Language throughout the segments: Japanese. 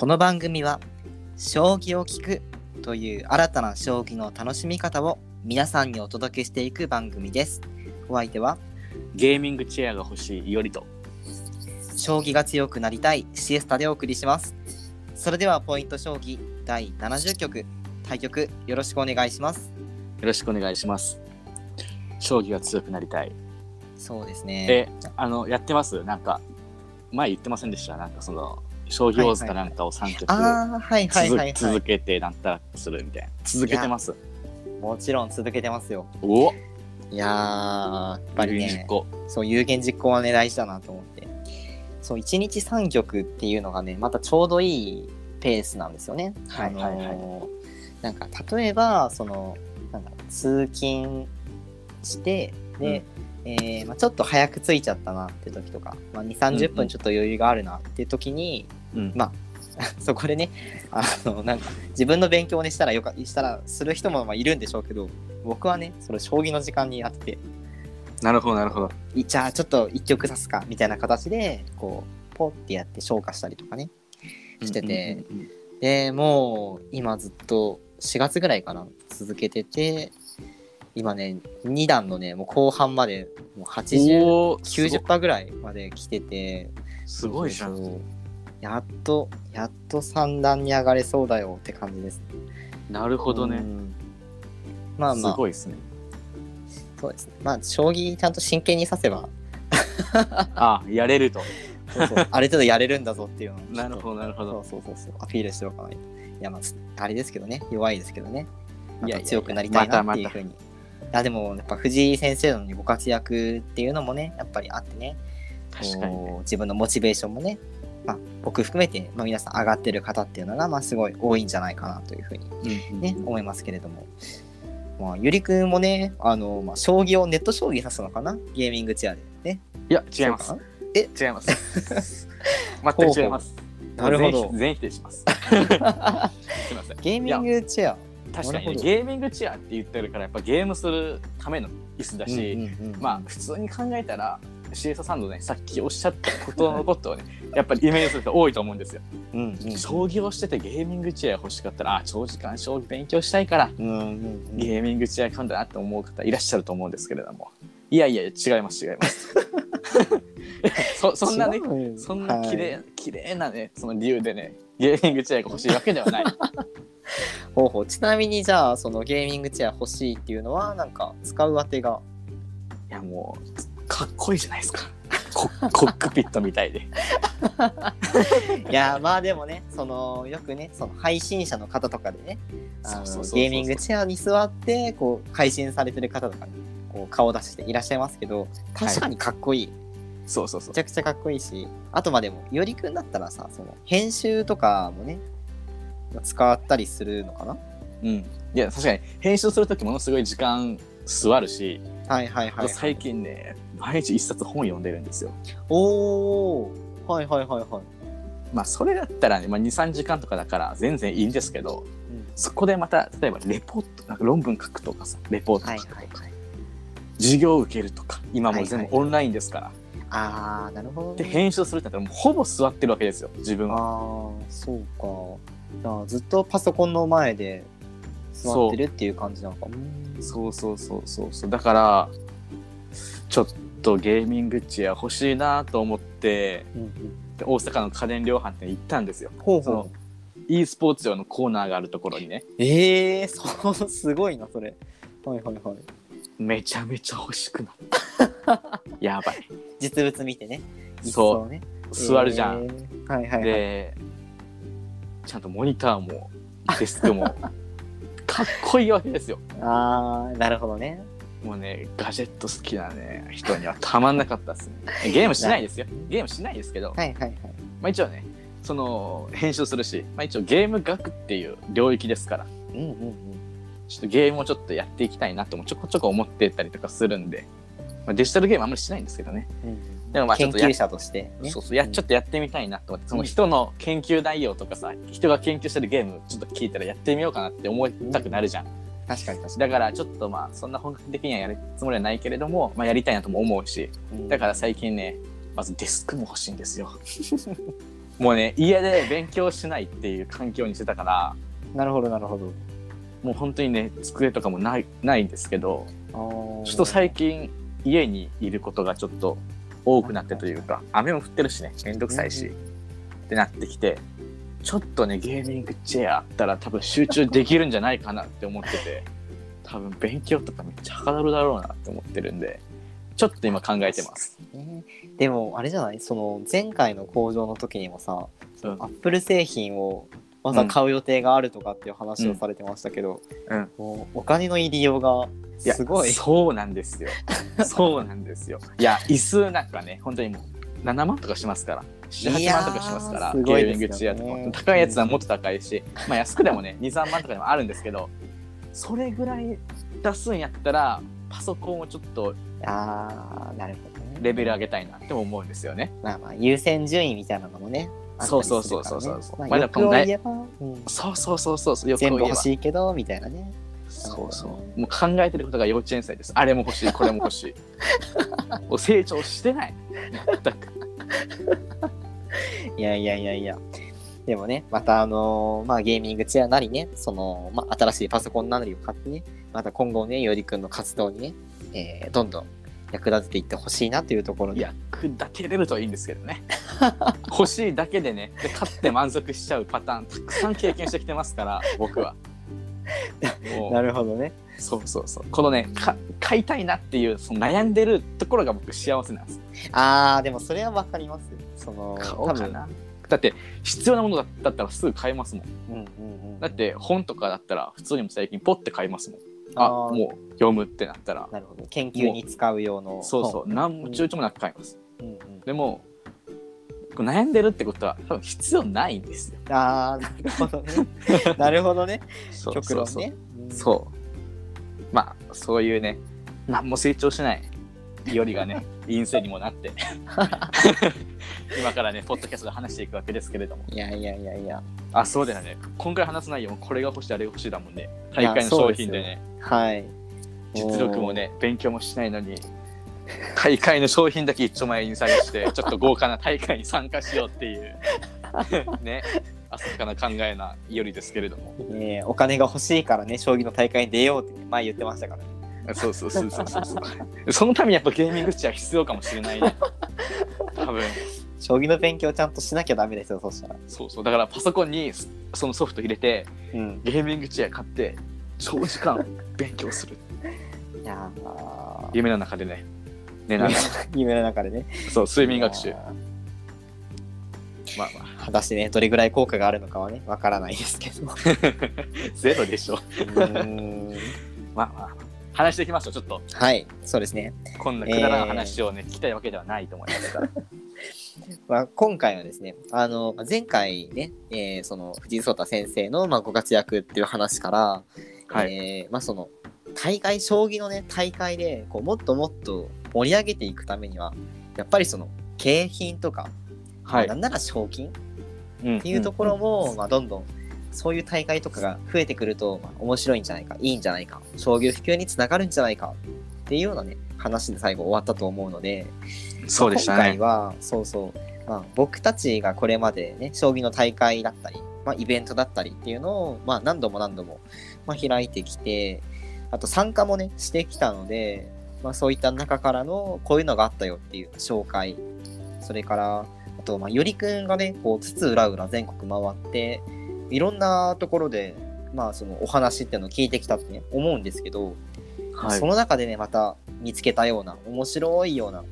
この番組は将棋を聞くという新たな将棋の楽しみ方を皆さんにお届けしていく番組です。お相手はゲーミングチェアが欲しいいよりと。将棋が強くなりたいシエスタでお送りします。それではポイント将棋第70局対局よろしくお願いします。よろしくお願いします。将棋が強くなりたい。そうですね。え、あの、やってます？なんか、前言ってませんでした？なんかその、将棋王子かなんかを3曲はいはい続。けてなんたらするみたいな。続けてます？もちろん続けてますよ。お？いやーやっぱりね。そう有言実行はね大事だなと思ってそう1日3局っていうのがねまたちょうどいいペースなんですよね。はいはいなんか例えばそのなんだろう通勤してで、えーまあ、ちょっと早く着いちゃったなって時とか、まあ、2 3 0うんうん分ちょっと余裕があるなって時に、うんまあ そこでねあのなんか自分の勉強をねしたらよかしたらする人もまあいるんでしょうけど僕はねそれ将棋の時間に当てて。なるほど、なるほど。いじゃあちょっと一曲指すかみたいな形でこうポッてやって消化したりとかね。してて、うんうんうんでもう今ずっと4月ぐらいかな続けてて今ね2段のねもう後半までもう8090%おー90%ぐらいまで来てて。すごいじゃん。やっとやっと3段に上がれそうだよって感じですね。なるほどね。うん。まあすまあ。ごいですね。そうですね。まあ将棋ちゃんと真剣に指せば。あ、やれると。そうそう。ある程度やれるんだぞっていうのをちょっと。なるほど、なるほど。そうそうそうアピールしておかな。いといやまあつあれですけどね。弱いですけどね。また強くなりたいなっていうふうに。いやでもやっぱ藤井先生のご活躍っていうのもねやっぱりあってね。確かにね。自分のモチベーションもね、まあ、僕含めて、まあ、皆さん上がってる方っていうのが、まあ、すごい多いんじゃないかなというふうにね、思いますけれども。まあ、ゆりくんもね、あの、まあ、将棋をネット将棋指すのかな？ゲーミングチェアでね。いや、違いますそう。か違います。全く違います。なるほど全否定します。すみません。ゲーミングチェア。確かに、ね、ゲーミングチェアって言ってるからやっぱゲームするための椅子だし、うんうんうんまあ普通に考えたら CS サンドねさっきおっしゃったことのことをね やっぱりイメージする人多いと思うんですよ。うんうん。うん将棋をしててゲーミングチェア欲しかったらあ長時間将棋勉強したいからうんうんうん。ゲーミングチェア買うんだなって思う方いらっしゃると思うんですけれども。いやいや違います違います。そそんなねそんな綺麗、はい。綺麗なねその理由でねゲーミングチェアが欲しいわけではない。ほうほう。ちなみにじゃあそのゲーミングチェア欲しいっていうのはなんか使う当てが？いやもうかっこいいじゃないですか。ココックピットみたいで。いやまあでもねそのよくねその配信者の方とかでねあのそうそうそうそうゲーミングチェアに座ってこう配信されてる方とかにこう顔を出していらっしゃいますけど確かにかっこいい、そうそうそうめち。ゃくちゃかっこいいしあとまあでもよりくんだったらさその編集とかもね使ったりするのかな？うん。いや確かに編集する時ものすごい時間座るし、はいはいはい、はい、最近ね毎日一冊本読んでるんですよ。おおはいはいはいはい、まあそれだったらね、まあ、23時間とかだから全然いいんですけどうん。そこでまた例えばレポートなんか論文書くとかさレポートはい書くとか、はいはい授業を受けるとか今もう全はいはい部オンラインですから、ああなるほど、でね、編集するってなったらもうほぼ座ってるわけですよ自分は。ああそうか。じゃあずっとパソコンの前で座ってるっていう感じなのか。うんそう。そうそうそうそう。だからちょっとゲーミングチェア欲しいなと思ってうんうん。で大阪の家電量販店に行ったんですよ。そのほう。ほう e スポーツ用のコーナーがあるところにね。ええー、そうすごいなそれ。はいはいはい。めちゃめちゃ欲しくなった。やばい。実物見てね。そう。うね。座るじゃん、えー。はいはいはい。でちゃんとモニターもデスクも。かっこいいわけですよ。ああなるほどねもうねガジェット好きなね人にはたまんなかったですね。ゲームしないですよ。ゲームしないですけど、はいはいはい。まあ、一応ねその編集するし、まあ、一応ゲーム学っていう領域ですから。うんうんうん。ちょっとゲームをちょっとやっていきたいなともちょこちょこ思ってたりとかするんで、まあ、デジタルゲームあんまりしないんですけどね。うんでもまあちょっとや研究者としてね。そうそうやちょっとやってみたいなと思ってその人の研究内容とかさ人が研究してるゲームちょっと聞いたらやってみようかなって思いたくなるじゃん、確かに確かだからちょっとまあそんな本格的にはやるつもりはないけれども、まあ、やりたいなとも思うしにだから最近ねまずデスクも欲しいんですよ。もうね家で勉強しないっていう環境にしてたからなるほどなるほど。もう本当にね机とかもないないんですけどちょっと最近家にいることがちょっと多くなってというか雨も降ってるしねめんどくさいし、うん。ってなってきてちょっとねゲーミングチェアあったら多分集中できるんじゃないかなって思ってて 多分勉強とかめっちゃはかどるだろうなって思ってるんでちょっと今考えてます。ね。でもあれじゃない？その前回の工場の時にもさうん。アップル製品をまた買う予定があるとかっていう話をされてましたけど、うん。もうお金の入りようがすごい。そうなんですよ。そうなんですよ。いや椅子なんかね本当にもう7万とかしますから78万とかしますからすごいゲーミングチェアとか高いやつはもっと高いし、まあ安くでもね23万とかでもあるんですけどそれぐらい出すんやったらパソコンをちょっとあーなるほどね。レベル上げたいなって思うんですよね。まあまあ優先順位みたいなのもねね。そうそうそうそうそうまあ、まあ欲を言えば、うん。そうそうそうそう全部欲しいけどみたいなね。そうそう。もう考えてることが幼稚園生です。あれも欲しいこれも欲しい。もう成長してない。全く いやいやいやいや。でもねまたあのーまあゲーミングチェアなりねその、まあ、新しいパソコンなりを買ってねまた今後ねよりくんの活動にね、えーどんどん役立てていってほしいなというところで。役立てれるといいんですけどね。欲しいだけでねで買って満足しちゃうパターンたくさん経験してきてますから僕は。なう。るほどね。そうそうそう。このねか買いたいなっていうその悩んでるところが僕幸せなんです。あーでもそれはわかりますその買おうかな。だって必要なものだったらすぐ買えますもん。うんうんうんだって本とかだったら普通にも最近ポッて買いますもん。あもう読むってなったら。なるほど研究に使う用のそうそう。本。何も躊躇もなく買います。うんうん。でも悩んでるってことは多分必要ないんですよ。あーなるほどね。なるほどね。そう極論ね。そうまあそういうね何も成長しないよりがね 陰性にもなって。今からねポッドキャストで話していくわけですけれども。いやいやいやいや。あそうだよね。今回話す内容もこれが欲しいあれが欲しいだもんね。大会の商品でね。はい。実力もね勉強もしないのに大会の商品だけ一丁前に探してちょっと豪華な大会に参加しようっていう。ね。浅はかな考えなよりですけれども。ねえお金が欲しいからね将棋の大会に出ようって前言ってましたからね。そうそうそうそうそう。そのためにやっぱゲーミングチェア必要かもしれないね。多分。将棋の勉強ちゃんとしなきゃダメですよそしたら。そうそう。だからパソコンにそのソフト入れてうん。ゲーミングチェア買って長時間勉強する。いやー。夢の中でね寝ながら 夢の中でね。そう睡眠学習。まあまー果たしてねどれぐらい効果があるのかはねわからないですけど。う あゼロでしょ。ーん。まあまあ。話していきましょうちょっと。はいそうですね、こんなくだらない話をね、聞きたいわけではないと思いますから。まあ、今回はですねあの前回ね、えーその藤井聡太先生の、まあ、ご活躍っていう話から、はい。えーまあ、その大会将棋のね大会でこうもっともっと盛り上げていくためにはやっぱりその景品とか、はい。なんなら賞金っっていうところも、まあ、どんどんそういう大会とかが増えてくると、まあ、面白いんじゃないかいいんじゃないか将棋普及につながるんじゃないかっていうようなね話で最後終わったと思うのでそうでしたね。今回はそうそう、まあ、僕たちがこれまでね将棋の大会だったり、まあ、イベントだったりっていうのを、まあ、何度も何度も、まあ、開いてきてあと参加もねしてきたので、まあ、そういった中からのこういうのがあったよっていう紹介。それからあと、まあ、よりくんがねこう津々浦々全国回っていろんなところで、まあ、そのお話っていうのを聞いてきたって、ね、思うんですけど、はい。その中でねまた見つけたような面白いような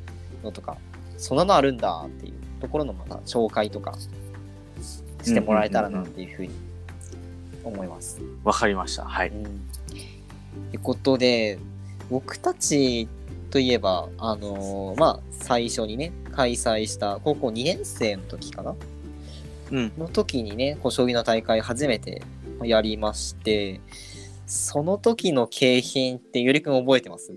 のとかそんなのあるんだっていうところのまた紹介とかしてもらえたらなっていうふうに思います。わかりました。はい。うん。ってことで僕たちといえばあのーまあ最初にね開催した高校2年生の時かな？うん。の時にねこう将棋の大会初めてやりましてその時の景品ってゆりくん覚えてます？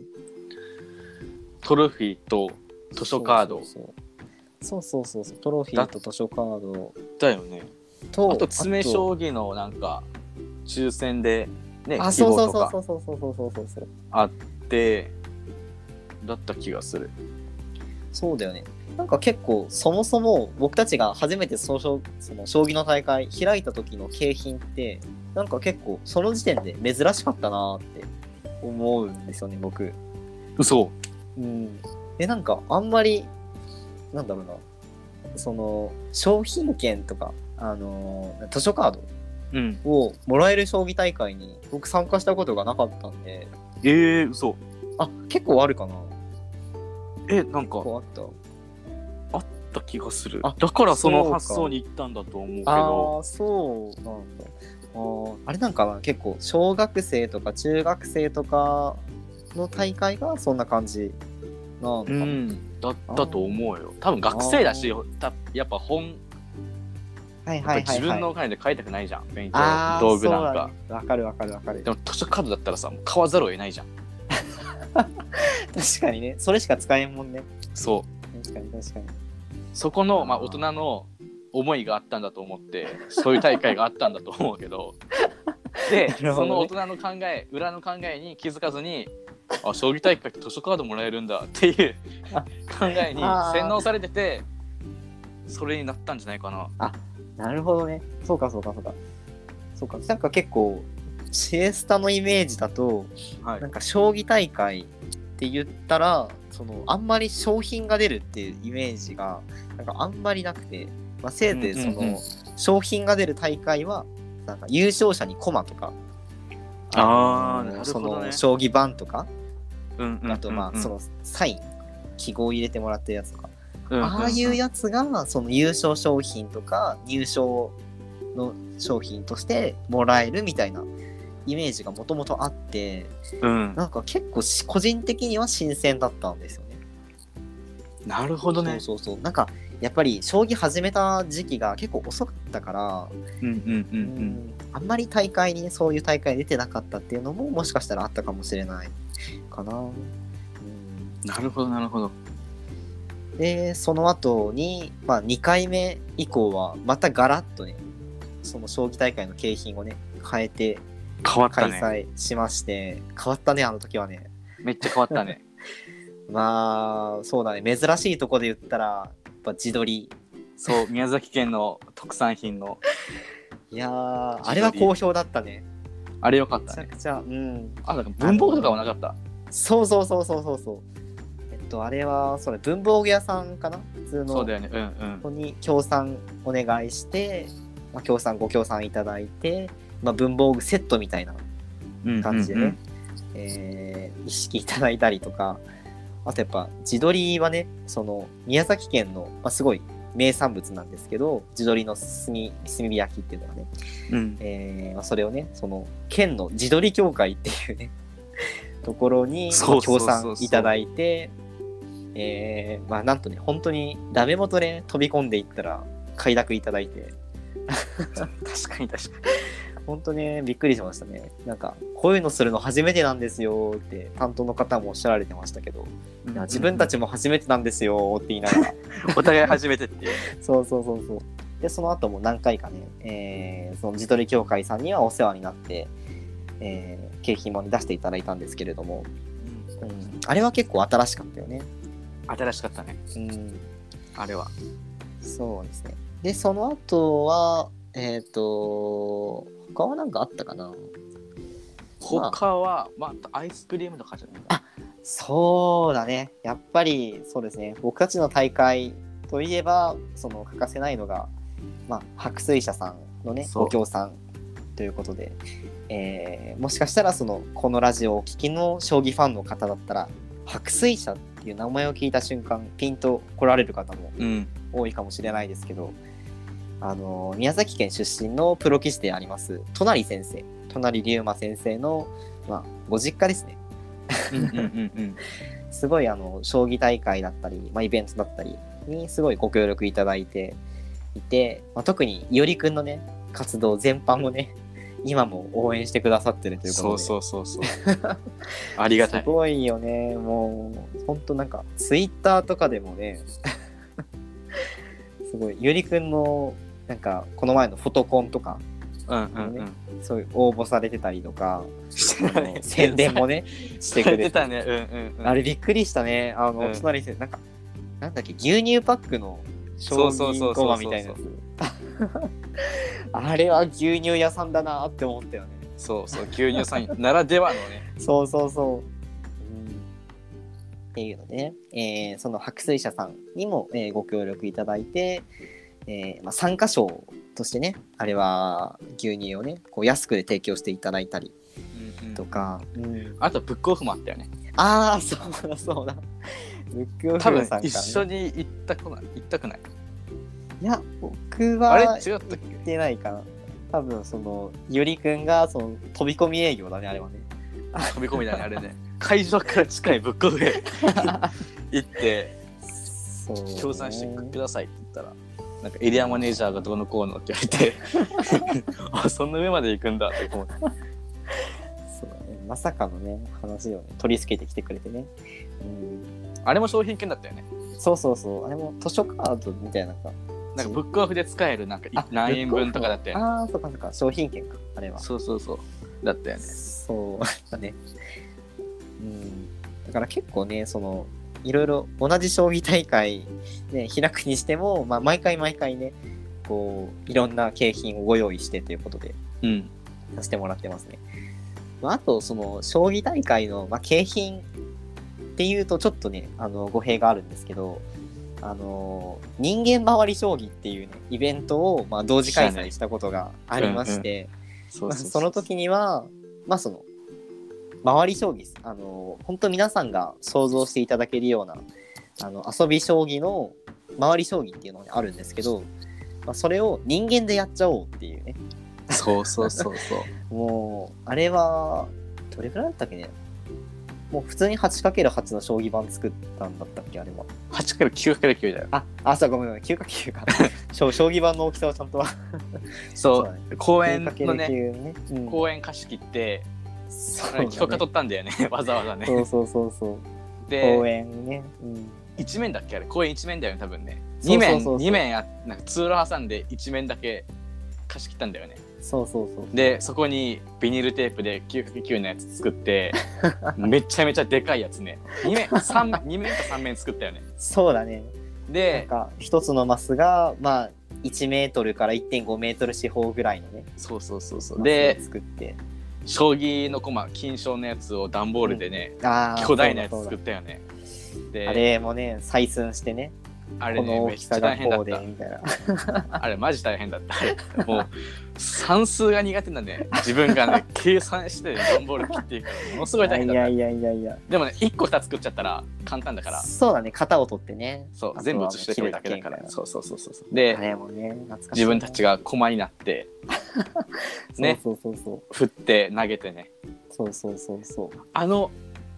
トロフィーと図書カード。そうそうそうそう。トロフィーと図書カード。だよね。とあと詰将棋のなんか抽選でねあ希そうそうそうそうそうそうそうそうそう。あってだった気がするそうだよね。なんか結構そもそも僕たちが初めてその将その将棋の大会開いた時の景品ってなんか結構その時点で珍しかったなって思うんですよね僕。嘘うん。でなんかあんまりなんだろうなその商品券とかあのー図書カードうんをもらえる将棋大会に僕参加したことがなかったんでえー、嘘。あ結構あるかな。えなんか結構あった。あった気がする。あだからそのそうか発想に行ったんだと思うけあど。あそうなんだ。あーあれなんかな結構小学生とか中学生とかの大会がそんな感じなのかな、うんだったと思うよ。多分学生だしたやっぱ本はいはいはいはい。自分のお金で買いたくないじゃん。勉強道具なんか、そうだね。わかるわかるわかる。でも図書カードだったらさ買わざるを得ないじゃん。確かにね。それしか使えんもんね。そう。確かに確かに。そこの、まあ、大人の思いがあったんだと思ってそういう大会があったんだと思うけど。で、ね。その大人の考え裏の考えに気づかずにあ将棋大会って図書カードもらえるんだっていう あ考えに洗脳されててそれになったんじゃないかな。なるほどね。そうかそうかそうか。そうか。なんか結構シエスタのイメージだとはい。なんか将棋大会って言ったらそのあんまり商品が出るっていうイメージがなんかあんまりなくて、まあ、せいぜいその、うんうん。うん商品が出る大会はなんか優勝者に駒とかあーのなるほどね。その将棋盤とか、うんうんあとまあそのサイン記号を入れてもらってるやつとか、うんああいうやつがその優勝商品とか入賞の商品としてもらえるみたいなイメージがもともとあってうんなんか結構し個人的には新鮮だったんですよね。なるほどね。そうそうそうなんかやっぱり将棋始めた時期が結構遅かったから、うんうんうんうんあんまり大会にねそういう大会出てなかったっていうのももしかしたらあったかもしれないかな。うんうん。なるほどなるほど。でその後に、まあ、2回目以降はまたガラッとねその将棋大会の景品をね変えて開変わったね。催しまして、変わったねあの時はねめっちゃ変わったね。まあそうだね珍しいとこで言ったらやっぱ自撮りそう宮崎県の特産品のいやあれは好評だったねあれよかったね。めちゃくちゃうんあなんか文房具とかもなかった？そうそうそうそうそうそうとあれはそれ文房具屋さんかな？普通の。そうだよね。うんうん。こ。こに協賛お願いして、まあ、協賛ご協賛いただいて、まあ、文房具セットみたいな感じでね、うん。うんえー意識いただいたりとか。あとやっぱ地鶏はねその宮崎県の、まあ、すごい名産物なんですけど地鶏の炭炭火焼きっていうのがね、うん。うんえーまあ、それをねその県の地鶏協会っていうねところに協賛いただいてえーまあなんとね本当にダメ元で飛び込んでいったら快諾いただいて。確かに確か本当ねびっくりしましたね。なんかこういうのするの初めてなんですよって担当の方もおっしゃられてましたけど、に。いや自分たちも初めてなんですよって言いながら。お互い初めてって。そうそうそうそう。でその後も何回かね、えーその地鶏協会さんにはお世話になって、えー景品も出していただいたんですけれども、うん、あれは結構新しかったよね新しかったね。うんあれは。そうですねでその後はえっ、と他は何かあったかな？他は、まあ、アイスクリームとかじゃないか。そうだね。やっぱりそうですね。僕たちの大会といえば、その欠かせないのが、まあ、白水社さんのね、そうご協賛ということで、えーもしかしたらその、このラジオをお聞きの将棋ファンの方だったら、白水社っていう名前を聞いた瞬間、ピンと来られる方もうん。多いかもしれないですけど、あの宮崎県出身のプロ棋士であります、隣先生、隣龍馬先生の、まあ、ご実家ですね。うんうんうんうん。すごいあの将棋大会だったり、まあ、イベントだったりにすごいご協力いただいていて、まあ、特にいおりくんのね活動全般をね今も応援してくださってるということでそうそうそうそう。ありがたいす。ごいよねもうほんとなんかツイッターとかでもね すごいいおりくんのなんかこの前のフォトコンとかうんうんうん。そういう応募されてたりとか宣伝もね してくれて出たね。うんうんうん。あれびっくりしたね。あの、うん隣でなんか、なんだっけ牛乳パックの将そうそうそうそうそう棋駒みたいなやつ あれは牛乳屋さんだなって思ったよね。そうそう牛乳さんならではのね。そうそうそう、うん、っていうのでね、えーその白水社さんにも、えーご協力いただいて、えーまあ、参加賞としてねあれは牛乳をねこう安くで提供していただいたりとか、うん。あとブックオフもあったよね。ああそうだそうだ。ブックオフ多分さんからね。一緒に行ったくない行ったくないいや僕はあれ？違行ったっけ？ってないかな。多分そのゆりくんがその飛び込み営業だねあれはね。飛び込みだねあれね。会場から近いブックオフへ。行って協賛してくださいって言ったらなんかエリアマネージャーがどうのこうのって言われて あそんな上まで行くんだって思ってそうだね。まさかのね話をね取り付けてきてくれてね、うん、あれも商品券だったよね。そうそうそう。あれも図書カードみたいななんかブックオフで使えるなんかいあ何円分とかだったよね。ああーそうかそうか。商品券かあれは。そうそうそう。だったよね。そうだね。うん。だから結構ねそのいろいろ同じ将棋大会ね開くにしても、まあ、毎回毎回ねこういろんな景品をご用意してということで。うん。させてもらってますね。まあ、あと、その、将棋大会の、まあ、景品っていうと、ちょっとね、あの、語弊があるんですけど、あの、人間周り将棋っていうね、イベントを、まあ、同時開催したことがありまして、まあ、その時には、まあ、その、周り将棋。あの、本当皆さんが想像していただけるような、あの、遊び将棋の周り将棋っていうのがあるんですけど、まあ、それを人間でやっちゃおうっていうね、そうそうそうそう。もう、あれは、どれくらいだったっけね？もう普通に 8×8 の将棋盤作ったんだったっけあれは。8から9から9だよあ、あ、そう、ごめんごめん、9×9 か。将将棋盤の大きさをちゃんとは。そうだね公園のね 9×9 ね。うん公園貸し切ってそうだね許可取ったんだよね わざわざねそうそうそうそう。公で園ね。うん。一面だっけあれ？公園一面だよね多分ねそう2面そうそうそう二面やなんか通路挟んで一面だけ貸し切ったんだよねそうそうそう。でそこにビニールテープで 9×9 のやつ作って めちゃめちゃでかいやつね2面三二面か3面作ったよねそうだね。なんでか、一つのマスが、まあ、1メートルから1.5メートル四方ぐらいのね。そうそうそうそうで作って。将棋の駒金賞のやつを段ボールでね、ああ、巨大なやつ作ったよねあれもね、採寸してね。あれねめっちゃ大変だったみたいな。あれマジ大変だった。もう算数が苦手なんで、ね、自分がね 計算して段ボール切っていくからものすごい大変だった。いやいやいやいや。でもね1個2つ作っちゃったら簡単だから。そうだね、型を取ってね。そう全部写してくるだけだから。そうそうそうそうで自分たちが駒になってね そうそうそうそう。振って投げてね。そうそうそうそう。あの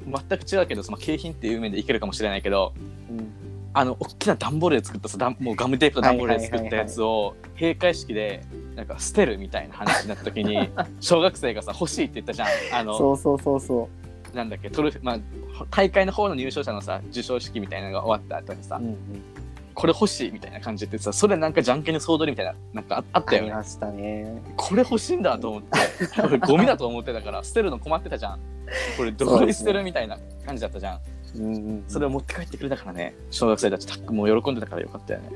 全く違うけどその景品っていう面でいけるかもしれないけどうん、あの大きな段ボールで作ったさもうガムテープと段ボールで作ったやつを閉会式でなんか捨てるみたいな話になった時に 小学生がさ欲しいって言ったじゃんあのそうそうそうそなんだっけトロフィーまあ大会の方の入賞者のさ授賞式みたいなのが終わった後にさ、う。うんうん。これ欲しいみたいな感じでさそれなんかじゃんけんの総取りみたいななんかああったよねありましたね。これ欲しいんだと思って俺ゴミだと思ってたから捨てるの困ってたじゃんこれどこに捨てるみたいな感じだったじゃんうん。それを持って帰ってくれたからね小学生たちたもう喜んでたからよかったよね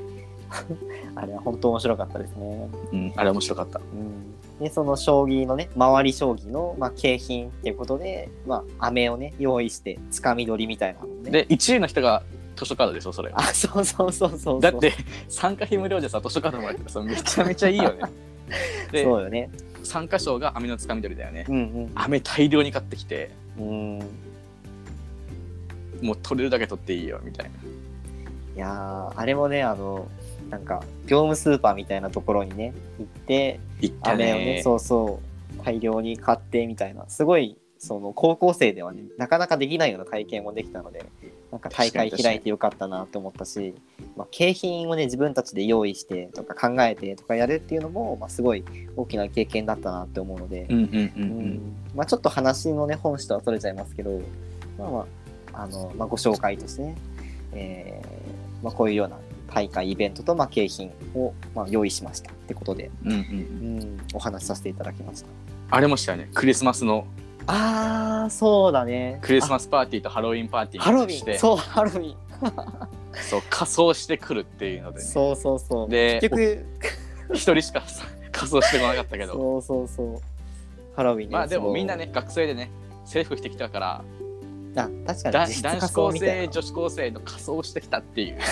あれは本当面白かったですね。うんあれ面白かったうん。で、その将棋のね、周り将棋の、まあ、景品っていうことで、まあ、飴をね、用意して、つかみ取りみたいなのをね。で1位の人が図書カードでしょそれあ、そうそうそうそうそう。だって参加費無料でさ図書カードもらってさめちゃめちゃいいよね でそうよね。参加賞が飴のつかみ取りだよねうん飴大量に買ってきてうん。うん。もう取れるだけ取っていいよみたいな。いやーあれもね、あの、なんか、業務スーパーみたいなところにね、行って、言っをね。ねそうそう大量に買ってみたいな。すごいその高校生ではねなかなかできないような体験もできたのでなんか大会開いてよかったなと思ったし、まあ、景品をね自分たちで用意してとか考えてとかやるっていうのも、まあ、すごい大きな経験だったなって思うので、ちょっと話のね本質はそれちゃいますけどまあまああの、まあ、ご紹介としてね、えーまあ、こういうような大会イベントと、まあ、景品を、まあ、用意しました。ってことで、うんうんうん、お話しさせていただきました。あれもしたよね。クリスマスの。ああ、そうだね。クリスマスパーティーとハロウィンパーティーあハロウィン、してそう、ハロウィン。そう仮装してくるっていうので、ね、そうそうそう。で結局一人しかさ 仮装してこなかったけど。そうそうそう。ハロウィンのまあでもみんなね学生でね制服着てきたからあ確かだに実質仮男子高装みたい生女子高生の仮装をしてきたっていう。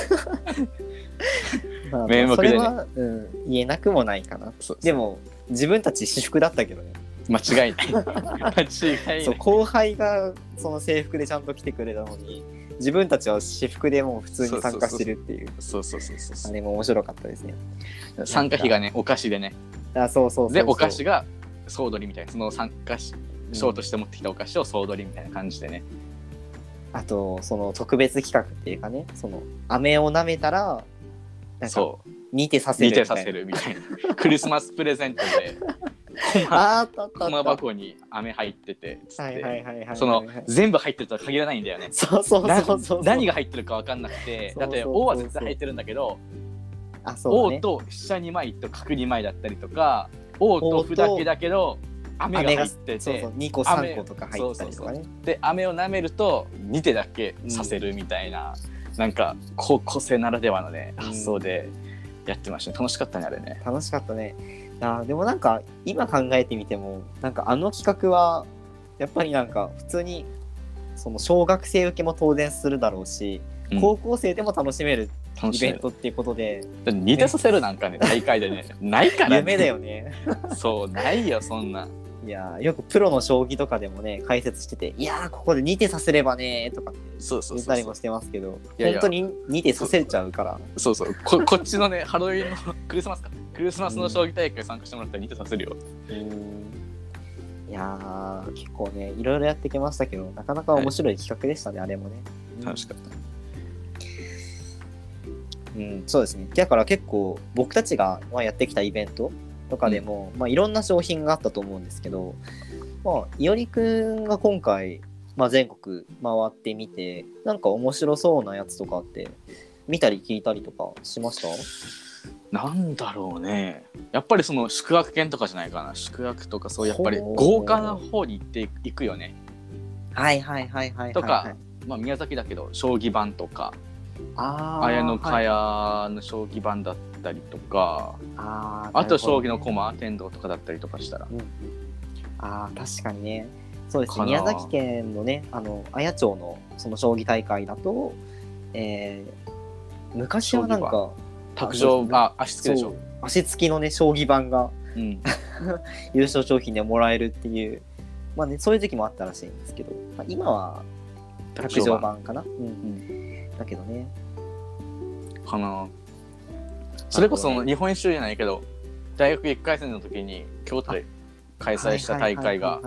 な、まあ、名目でね。それは、うん、言えなくもないかなそうでも自分たち私服だったけどね。間違いない。間違いそう後輩がその制服でちゃんと来てくれたのに自分たちは私服でもう普通に参加してるっていう。そうそうそうそうそあれも面白かったですね。う参加費がねお菓子でね。あそうそうそうそう。でお菓子が総取りみたいなその参加し賞として持ってきたお菓子を総取りみたいな感じでね、あとその特別企画っていうかねその飴を舐めたらなんかそう。似てさせる似てみたいな。させるみたいな。クリスマスプレゼントで 駒箱に飴入っててつって、はいはいはいはいはいその全部入ってるとは限らないんだよね。そうそうなそうそう。何が入ってるか分かんなくてだって「O」は絶対入ってるんだけどあそう「O だ」ね。と飛車2枚と角2枚だったりとか「O」と歩だけだけど飴が飴が入っててそうそう2個3個とか入ったりとかね。で飴を舐めると2手だけさせるみたいな、なんか高校生ならではのねうん。発想でやってましたね。楽しかったねあれね。楽しかったね。あーでもなんか今考えてみてもなんかあの企画はやっぱりなんか普通にその小学生受けも当然するだろうし、うん。高校生でも楽しめるイベントっていうことでだって2手させるなんかね。大会でね。ないからね。夢だよね。そうないよそんないやーよくプロの将棋とかでもね解説してて「いやーここで2手させればね」とかってそうそう言ったりもしてますけど本当に2手させちゃうから。そうそう。こ こっちのねハロウィンのクリスマスか。クリスマスの将棋大会参加してもらったら2手させるよ、うーん。いやー結構ねいろいろやってきましたけどなかなか面白い企画でしたね、あれもね。楽しかった。うん、そうですね。だから結構僕たちがまあやってきたイベントとかでも、まあいろんな商品があったと思うんですけど、まあ、いおりくんが今回、まあ、全国回ってみて、なんか面白そうなやつとかって見たり聞いたりとかしました？なんだろうね。やっぱりその宿泊券とかじゃないかな。宿泊とかそうやっぱり豪華な方に行っていくよね。はいはいはいはいはい、はい。とかまあ宮崎だけど将棋盤とか綾野かはいやの将棋盤だったりとか、あーあと将棋の駒天童とかだったりとかしたら。うんああ確かにね。そうですね。宮崎県のねあの綾町のその将棋大会だと、えー昔はなんか卓上あ足つきでしょ。足つきのね将棋盤がうん。優勝商品でもらえるっていう。まあねそういう時期もあったらしいんですけど、まあ、今は卓上盤かな、うん。だけどねかな。それこそ日本一周じゃないけど大学1回生の時に京都で開催した大会が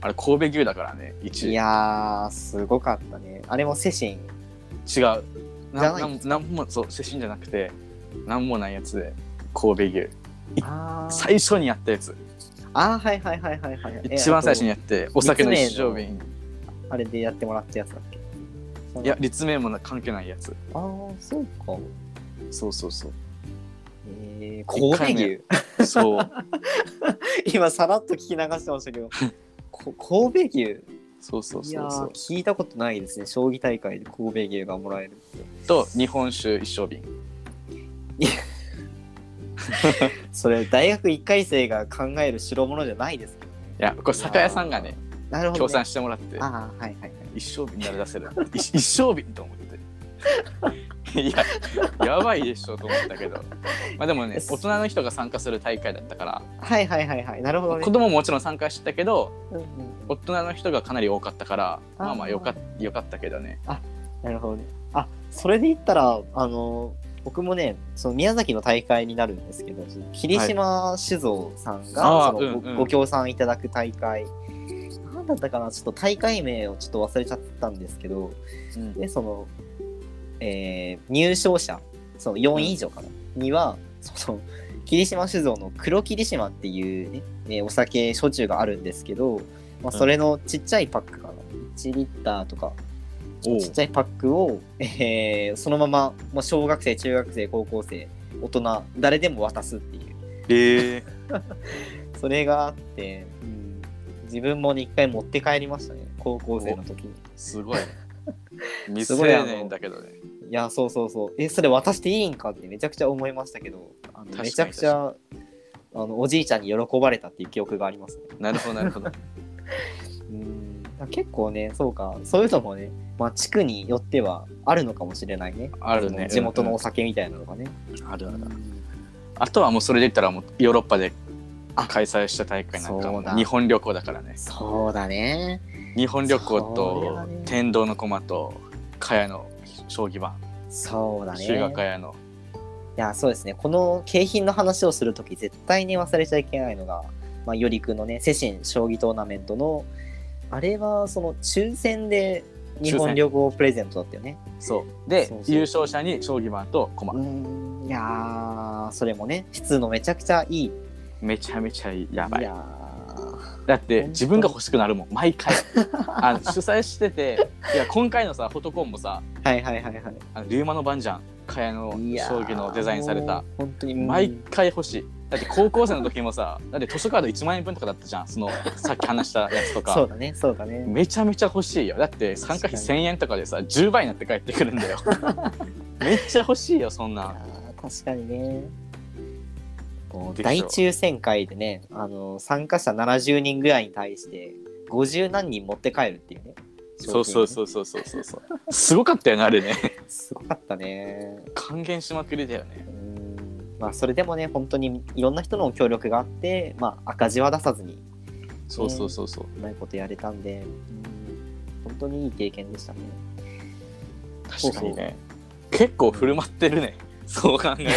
あれ神戸牛だからね1いやーすごかったね。あれもセシン。違う。なない？なんなんもそう接近じゃなくてなんもないやつで神戸牛。最初にやったやつ。あーはいはいはいはいはい。え一番最初にあやってお酒の一升立瓶。とあれでやってもらったやつだっけ？いや立命も関係ないやつ。ああそうか。そうそうそう。えー、一回神戸目牛？そう。今さらっと聞き流してましたけど。こ神戸牛？そうそうそうそう。聞いたことないですね。将棋大会で神戸牛がもらえると日本酒一升瓶。それ大学1回生が考える代物じゃないですけどね。いやこれ酒屋さんがね、協賛してもらって。ああはいはいはい一升瓶なら出せる。一一升瓶と思って。いややばいでしょと思ったけど。まあでもね大人の人が参加する大会だったから。はいはいはいはい。なるほどね。子供ももちろん参加してたけどうんうん。大人の人がかなり多かったからまあまあよかよかったけどね。なるほどね。あそれで言ったらあの僕もねその宮崎の大会になるんですけど霧島酒造さんが、あーそのごうんうん。ご協賛いただく大会だったかな？ちょっと大会名をちょっと忘れちゃったんですけどうん。でその、えー入賞者その4位以上かな、にはその霧島酒造の黒霧島っていうね、ねお酒焼酎があるんですけど、まあ、それのちっちゃいパックかな、1リッターとか。ちっちゃいパックを、えーそのまま、まあ、小学生中学生高校生大人誰でも渡すっていう。え それがあって、うん、自分もね一回持って帰りましたね。高校生の時に。すごい 未すごいあの成年だけどね。いやそうそうそう。えそれ渡していいんかってめちゃくちゃ思いましたけど。あのめちゃくちゃあのおじいちゃんに喜ばれたっていう記憶がありますね。なるほどなるほど。うん。結構ねそうか。そういうのもねまあ地区によってはあるのかもしれないね。あるね。地元のお酒みたいなのがね、あるある。あとはもうそれで言ったらもうヨーロッパで開催した大会なんか日本旅行だからね。そうだね。日本旅行と天童の駒と茅の将棋盤。そうだね。日向茅の。いやそうですね。この景品の話をするとき絶対に忘れちゃいけないのが、まあ、よりくんのねセシン将棋トーナメントのあれはその抽選で日本旅行プレゼントだったよね。そう。で優勝者に将棋盤と駒。いやーそれもね質のめちゃくちゃいいめちゃめちゃやばい。いやだって自分が欲しくなるもん。毎回。あの主催してていや今回のさフォトコンもさーはいはいはいはい。あの龍馬の番じゃん。茅のいやー将棋のデザインされた。本当にうん。毎回欲しい。だって高校生の時もさだって図書カード1万円分とかだったじゃん。そのさっき話したやつとか。そうだねそうだね。めちゃめちゃ欲しいよ。だって参加費1000円とかでさ10倍になって帰ってくるんだよ。めっちゃ欲しいよそんいな確かにね大抽選会でねあの参加者70人ぐらいに対して50何人持って帰るっていうねそうそううそうそうそうそうそう。すごかったよねあれね。すごかったね。還元しまくりだよね。うん。まあそれでもね本当にいろんな人の協力があってまあ赤字は出さずにそうそうそうそう。うまいことやれたんで、うん、本当にいい経験でしたね。確かにね。結構振る舞ってるね。そう考える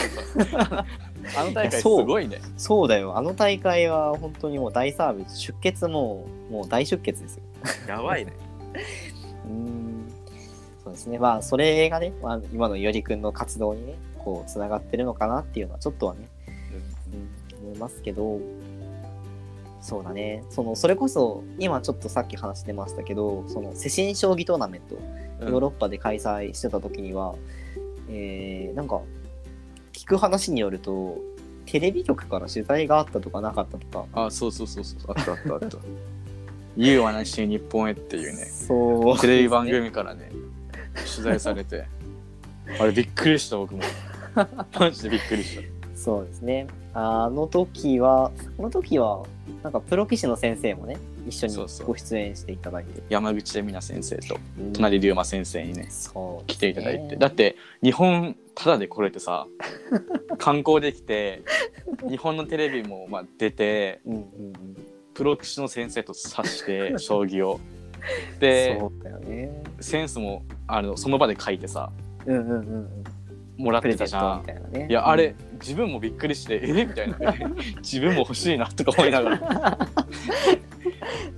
と あの大会すごいね。そうだよ。あの大会は本当にもう大サービス出血ももう大出血ですよ。やばいね。うん。そうですね。まあそれがね、まあ、今のよりくんの活動にねこうつながってるのかなっていうのはちょっとはね、うん、思いますけど。そうだね。そのそれこそ今ちょっとさっき話してましたけどその世新将棋トーナメントヨーロッパで開催してた時には、えーなんか聞く話によるとテレビ局から取材があったとかなかったとか。あそうそうそうそう。あったあったあった「言うはなしに日本へ」っていうね。そう。テレビ番組からね取材されて。あれびっくりした僕も。マジでびっくりした。そうですねあの時はこの時はなんかプロ棋士の先生もね一緒にそうそう。ご出演していただいて。山口恵美奈先生とうん。隣龍馬先生にねそう来ていただいて、だって日本ただで来れてさ 観光できて 日本のテレビもまあ出てうんうんうん。プロ棋士の先生と指して 将棋を。でね。センスもあのその場で書いてさうんうんうんうんもらってたじゃんいな。ねいやあれ、自分もびっくりしてえ？みたいな。自分も欲しいなとか思いながら。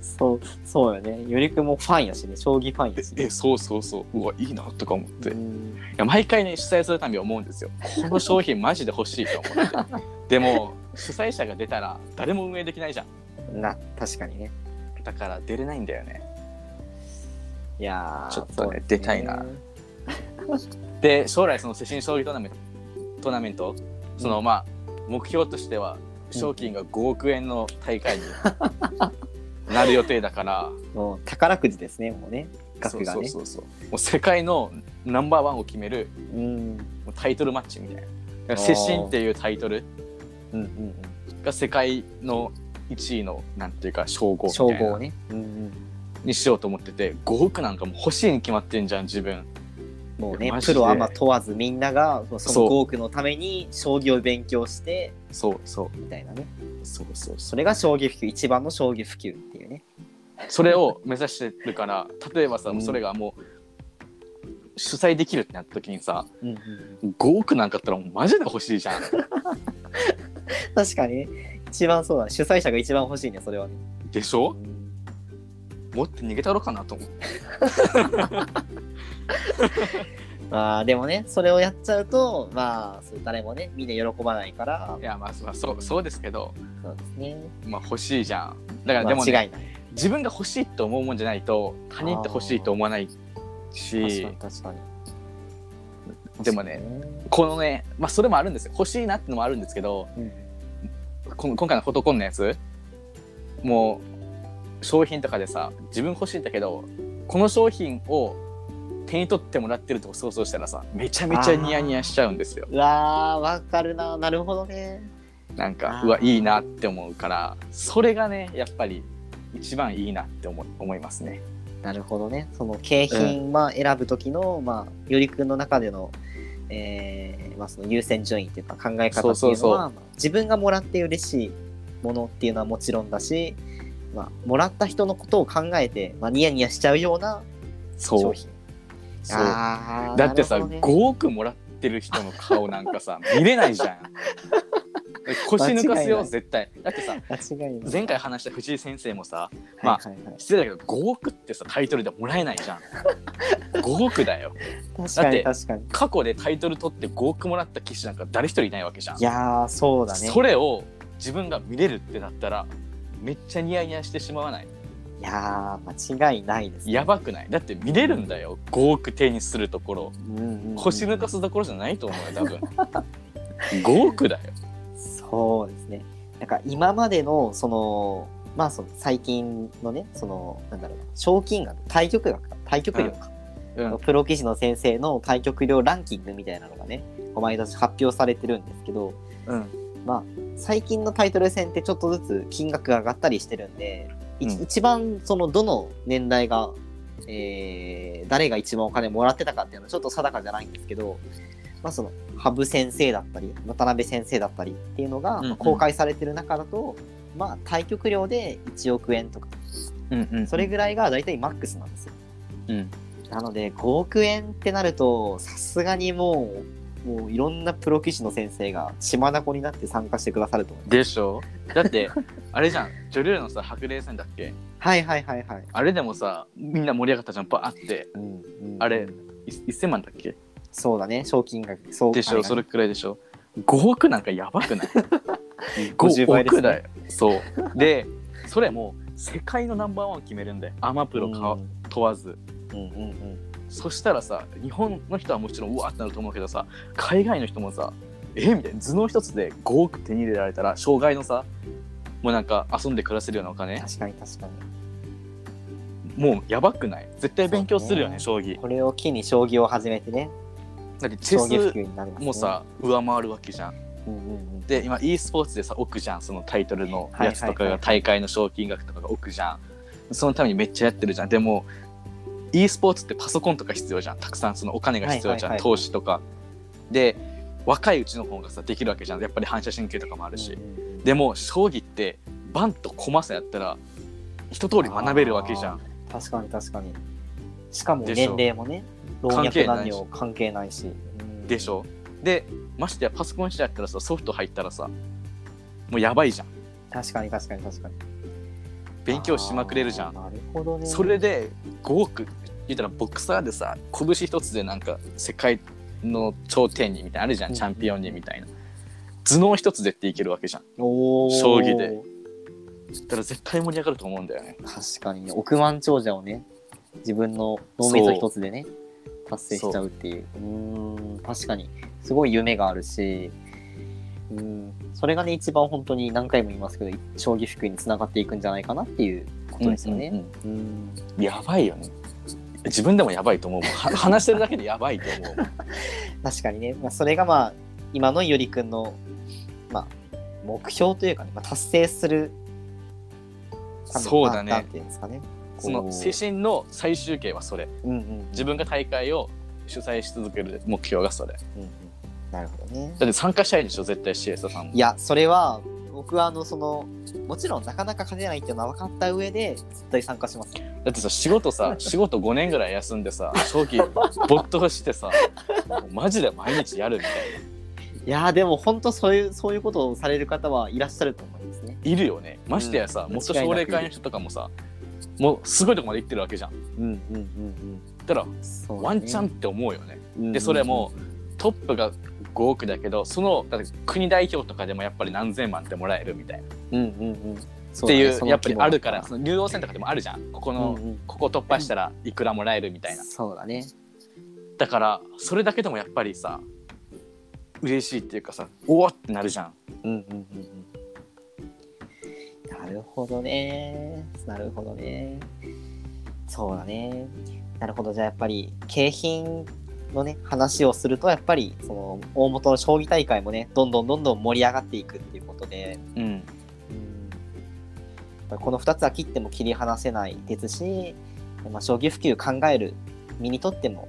そうそうよね。よりくんもファンやしね。将棋ファンやしね。えそうそうそう。うわいいなとか思って、いうん。や毎回ね主催するたび思うんですよ。この商品マジで欲しいと思って。でも主催者が出たら誰も運営できないじゃん。な確かにね。だから出れないんだよね。いやーちょっとねそうです出たいなで将来その世新将棋トーナメントトーナメントその、まあ目標としては賞金が5億円の大会になる予定だから、もう宝くじですねもうね。額がね。そうそうそうそう。もう世界のナンバーワンを決めるうん。タイトルマッチみたいな。世新っていうタイトルうんうんが世界の1位のなんていうか称号うんみたいな。称号ね。うんうん。にしようと思ってて5億なんかもう欲しいに決まってんじゃん自分もうねプロアマ問わずみんながその5億のために将棋を勉強してそうそう。みたいなね。そうそう。それが将棋普及一番の将棋普及っていうね。それを目指してるから例えばさ、うん。それがもう主催できるってなった時にさうんうん5億なんかあったらもうマジで欲しいじゃん。確かにね。一番そうだ。主催者が一番欲しいねそれはね。でしょ？持って逃げたろかなと思って まあでもねそれをやっちゃうとまあ誰もねみんな喜ばないから。いやまあまあそうそうですけどそうですね。まあ欲しいじゃん。だからでも、ね間違いない。自分が欲しいと思うもんじゃないと他人って欲しいと思わない確しかに確かに。でもねこのねまあそれもあるんですよ。欲しいなってのもあるんですけどうん。この今回のフォトコンのやつもう商品とかでさ自分欲しいんだけどこの商品を手に取ってもらってるとこ想像したらさめちゃめちゃニヤニヤしちゃうんですよ。うわーわかるな。なるほどね。なんかうわいいなって思うからそれがねやっぱり一番いいなって思思いますね。なるほどね。その景品、まあ選ぶ時のまあよりくんの中でのえーまあ、その優先順位っていうか考え方っていうのは自分がもらって嬉しいものっていうのはもちろんだし、まあ、もらった人のことを考えて、まあ、ニヤニヤしちゃうような商品。そう。だってさ、ね。5億もらってる人の顔なんかさ 見れないじゃん。腰抜かすよ絶対。だってさ前回話した藤井先生もさまあはいはい。はい失礼だけど5億ってさタイトルでもらえないじゃん。5億だよ。確かだってに確かに。過去でタイトル取って5億もらった棋士なんか誰一人いないわけじゃんいやーそうだねそれを自分が見れるってなったらめっちゃニヤニヤしてしまわない？いやー間違いないです、ね、やばくない？だって見れるんだよ。5億手にするところ。うんうんうん。腰抜かすところじゃないと思うよ多分。5億だよ。そうですね。なんか今までのそのまあその最近のねそのなんだろうな賞金額対局額か。対局料か、うん。プロ棋士の先生の対局料ランキングみたいなのがね毎年発表されてるんですけどうんまあ最近のタイトル戦ってちょっとずつ金額が上がったりしてるんで、いうん。一番そのどの年代が、えー誰が一番お金もらってたかっていうのはちょっと定かじゃないんですけど、まあ、その羽生先生だったり渡辺先生だったりっていうのが公開されてる中だと、まあ対局料で1億円とか。うんうんそれぐらいが大体マックスなんですよ。うん。なので5億円ってなるとさすがにもうもういろんなプロ棋士の先生が血眼になって参加してくださると思います。でしょ？だって あれじゃん。女流のさ白麗戦だっけ？はいはいはいはい。あれでもさみんな盛り上がったじゃんバーってうんうんあれい1000万だっけ？そうだね。賞金額そう。でしょ？それくらいでしょ？5億なんかやばくない？50 5倍ですね。億だよ。そう。でそれも世界のナンバーワンを決めるんだよ。アマプロか問わず。うんうんうんそしたらさ日本の人はもちろんうわーってなると思うけどさ海外の人もさえみたいな。頭脳一つで5億手に入れられたら障害のさもうなんか遊んで暮らせるようなお金。確かに確かに。もうやばくない？絶対勉強するよねそ将棋。これを機に将棋を始めてね。だってチェスもさ上回るわけじゃん。うんうんうん。で今 e スポーツでさ億じゃん。そのタイトルのやつとかが大会の賞金額とかが億じゃん。そのためにめっちゃやってるじゃん。でも e スポーツってパソコンとか必要じゃん。たくさんそのお金が必要じゃん、はいはいはい。投資とか。で若いうちの方がさできるわけじゃん。やっぱり反射神経とかもあるし、うんでも将棋ってバンと駒さやったら一通り学べるわけじゃん。確かに確かに。しかも年齢もね老関係ないし。若男女関係ないし。うん。でしょ。でましてやパソコンしてやったらさソフト入ったらさもうやばいじゃん。確かに確かに確かに。勉強しまくれるじゃん。なるほどね。それで5億言ったらボクサーでさ拳一つでなんか世界の頂点にみたいなのあるじゃん、うん。チャンピオンにみたいな。頭脳一つでっていけるわけじゃん。将棋で。だから絶対盛り上がると思うんだよね。確かにね。億万長者をね自分の脳みそ一つでね達成しちゃうっていう。うーん確かに。すごい夢があるしうん。それがね一番本当に何回も言いますけど将棋普及につながっていくんじゃないかなっていうことですよね。うんうんうん。うん。やばいよね自分でもやばいと思う 話してるだけでやばいと思う 確かにね、まあ、それがまあ今のよりくんの、まあ、目標というかね、まあ、達成するそうだね。ていうんですかね。その精神の最終形はそれ。うんうんうん。自分が大会を主催し続ける目標がそれ。だうんうん。なるほどね。って参加したいでしょ絶対シエサさんも。いやそれは僕はあのそのもちろんなかなか勝てないっていうのは分かった上で絶対参加しますだってさ仕事さ仕事5年ぐらい休んでさ将棋 没頭してさマジで毎日やるみたいな。いやーでも本当そういうそういうことをされる方はいらっしゃると思いますね。いるよね。ましてやさ、うん。元奨励会の人とかもさもうすごいとこまで行ってるわけじゃん。うんうんうんうん。だからね。ワンチャンって思うよね。うんうんうん。でそれもトップが5億だけどそのだって国代表とかでもやっぱり何千万ってもらえるみたいな、うんうんうん。そっていだねうやっぱりあるからそその竜王戦とかでもあるじゃん。ここの、うんうん。ここ突破したらいくらもらえるみたいな。そうだね。だからそれだけでもやっぱりさ嬉しいっていうかさおおってなるじゃん。うんうんうんうん。なるほどね。なるほどね。そうだね。なるほど。じゃあやっぱり景品のね話をするとやっぱりその大元の将棋大会もねどんどんどんどん盛り上がっていくっていうことで、うんぱりこの2つは切っても切り離せないですし、まあ、将棋普及考える身にとっても、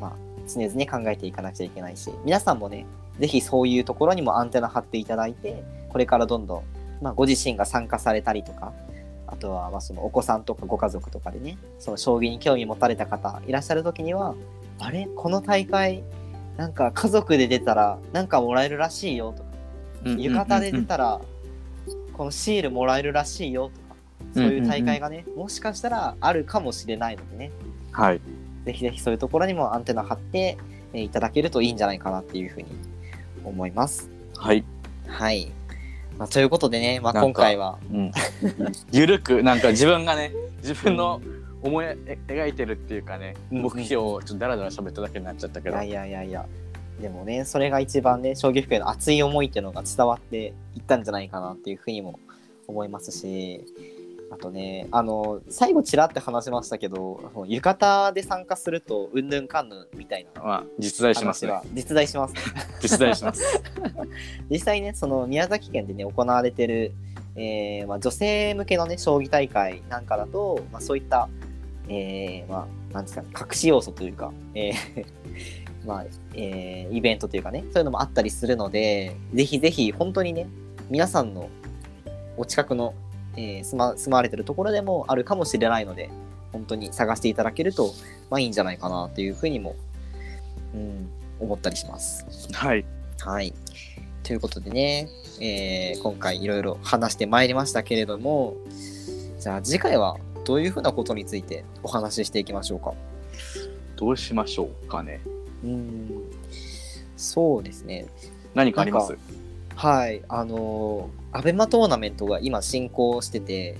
まあ、常々考えていかなくちゃいけないし皆さんもねぜひそういうところにもアンテナ張っていただいてこれからどんどん、まあ、ご自身が参加されたりとかあとはまあそのお子さんとかご家族とかでねその将棋に興味持たれた方いらっしゃる時にはあれ？この大会なんか家族で出たらなんかもらえるらしいよとか浴衣で出たらこのシールもらえるらしいよとかそういう大会がねもしかしたらあるかもしれないのでね。はい。ぜひぜひそういうところにもアンテナ張って、えーいただけるといいんじゃないかなっていうふうに思います。はい、はい。まあ、ということでね、まあ、今回は、うん、ゆるくなんか自分がね自分の思い描いてるっていうかねうん目標をちょっとダラダラ喋っただけになっちゃったけど、いやいやいや、でもね、それが一番ね、将棋服への熱い思いっていうのが伝わっていったんじゃないかなっていうふうにも思いますし、あとね、あの、最後ちらって話しましたけど、浴衣で参加すると、うんぬんかんぬんみたいなまあ実在しますね実在します。実在します 実際ねその宮崎県でね行われてる、えーまあ、女性向けのね将棋大会なんかだと、まあ、そういった、えーまあ、なんですかね隠し要素というか、えーまあえーイベントというかねそういうのもあったりするのでぜひぜひ本当にね皆さんのお近くの、えー住ま住まわれてるところでもあるかもしれないので本当に探していただけると、まあ、いいんじゃないかなというふうにも、うん、思ったりします。はいはい。ということでね、えー今回いろいろ話してまいりましたけれども、じゃあ次回はどういうふうなことについてお話ししていきましょうか？どうしましょうかねうーん、そうですね。何かあります？はい。あのー、アベマトーナメントが今進行してて、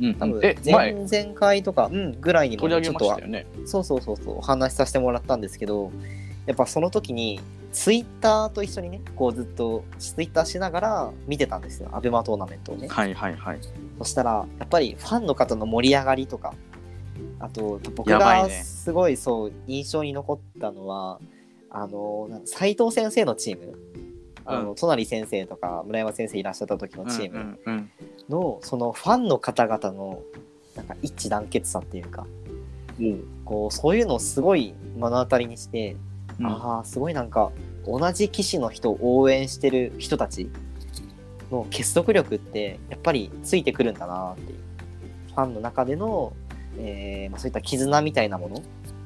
うん。多分え前？前々回とか、うん、ぐらいにもちょっとね。そうそうそうそう。お話しさせてもらったんですけどやっぱその時にツイッターと一緒にねこうずっとツイッターしながら見てたんですよ。アベマトーナメントをね。はいはいはい。そしたらやっぱりファンの方の盛り上がりとかあと僕がすごいそう印象に残ったのはあの斉藤先生のチーム。あの、うん。隣先生とか村山先生いらっしゃった時のチームうんうんの、そのファンの方々のなんか一致団結さっていうかうん。こうそういうのをすごい目の当たりにして、うん。ああすごいなんか同じ棋士の人を応援してる人たちの結束力ってやっぱりついてくるんだなっていう。ファンの中での、えーまあ、そういった絆みたいなもの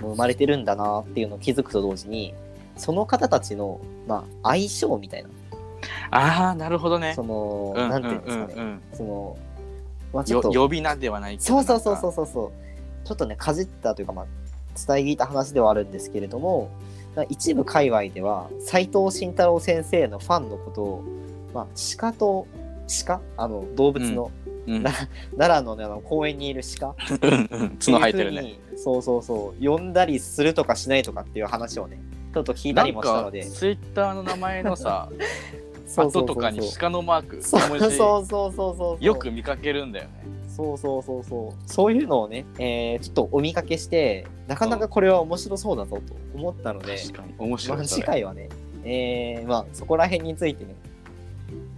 も生まれてるんだなっていうのを気づくと同時にその方たちの、まあ、相性みたいな。ああなるほどね。その、うんなんていうんですかね、うんうんその、まあ、ちょよっと呼び名ではないけどそうそうそうそううそうそう。ちょっとねかじったというかまあ伝え聞いた話ではあるんですけれども一部界隈では斎藤慎太郎先生のファンのことを、まあ、鹿と鹿？あの動物の、うんな 奈良の,、ね、あの公園にいる鹿。角生えてるね。そうそうそう呼んだりするとかしないとかっていう話をねちょっと聞いたりもしたので。なんかツイッターの名前のさ そうそうそうそう。後とかに鹿のマークそうそうそうそうそうそう。よく見かけるんだよね。そうそうそうそう。そういうのをね、えーちょっとお見かけしてなかなかこれは面白そうだぞと思ったので、確かに。面白まあ、い次回はね、えーまあ、そこら辺についてね、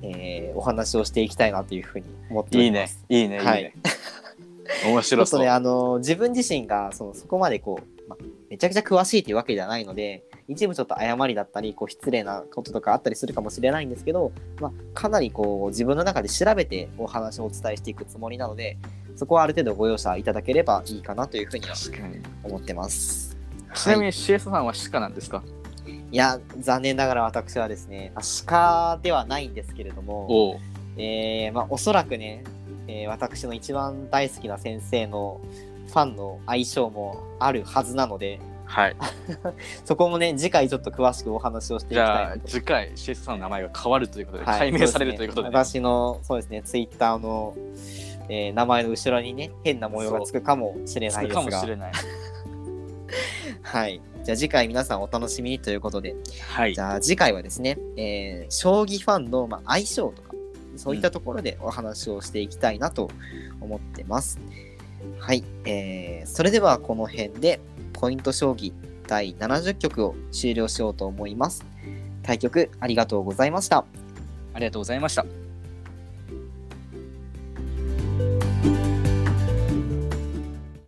えーお話をしていきたいなというふうに思っておいいねります。いいね。いいはい。ね。面ちょ白そう。っとね、あの自分自身がそのそこまでこう、まあ、めちゃくちゃ詳しいというわけではないので、一部ちょっと誤りだったり、こう失礼なこととかあったりするかもしれないんですけど、まあ、かなりこう自分の中で調べてお話をお伝えしていくつもりなので、そこはある程度ご容赦いただければいいかなというふうには思ってます。ちなみはい、に CS さんは鹿なんですか？いや、残念ながら私はですね、あ鹿ではないんですけれども、おう。えーまあ、おそらくね、えー私の一番大好きな先生のファンの相性もあるはずなので、はい。そこもね、次回ちょっと詳しくお話をしていきたいなと。次回 CS さんの名前が変わるということではい解明されるということで私の、そうですね、ツイッターの、えー名前の後ろにね、変な模様がつくかもしれないですが、かもしれない はい。じゃあ次回皆さんお楽しみにということで、はいじゃあ次回はですね、えー将棋ファンの、まあ、相性とか、そういったところでお話をしていきたいなと思ってます。はい、えーそれではこの辺でポイント将棋第70局を終了しようと思います。対局ありがとうございました。ありがとうございました。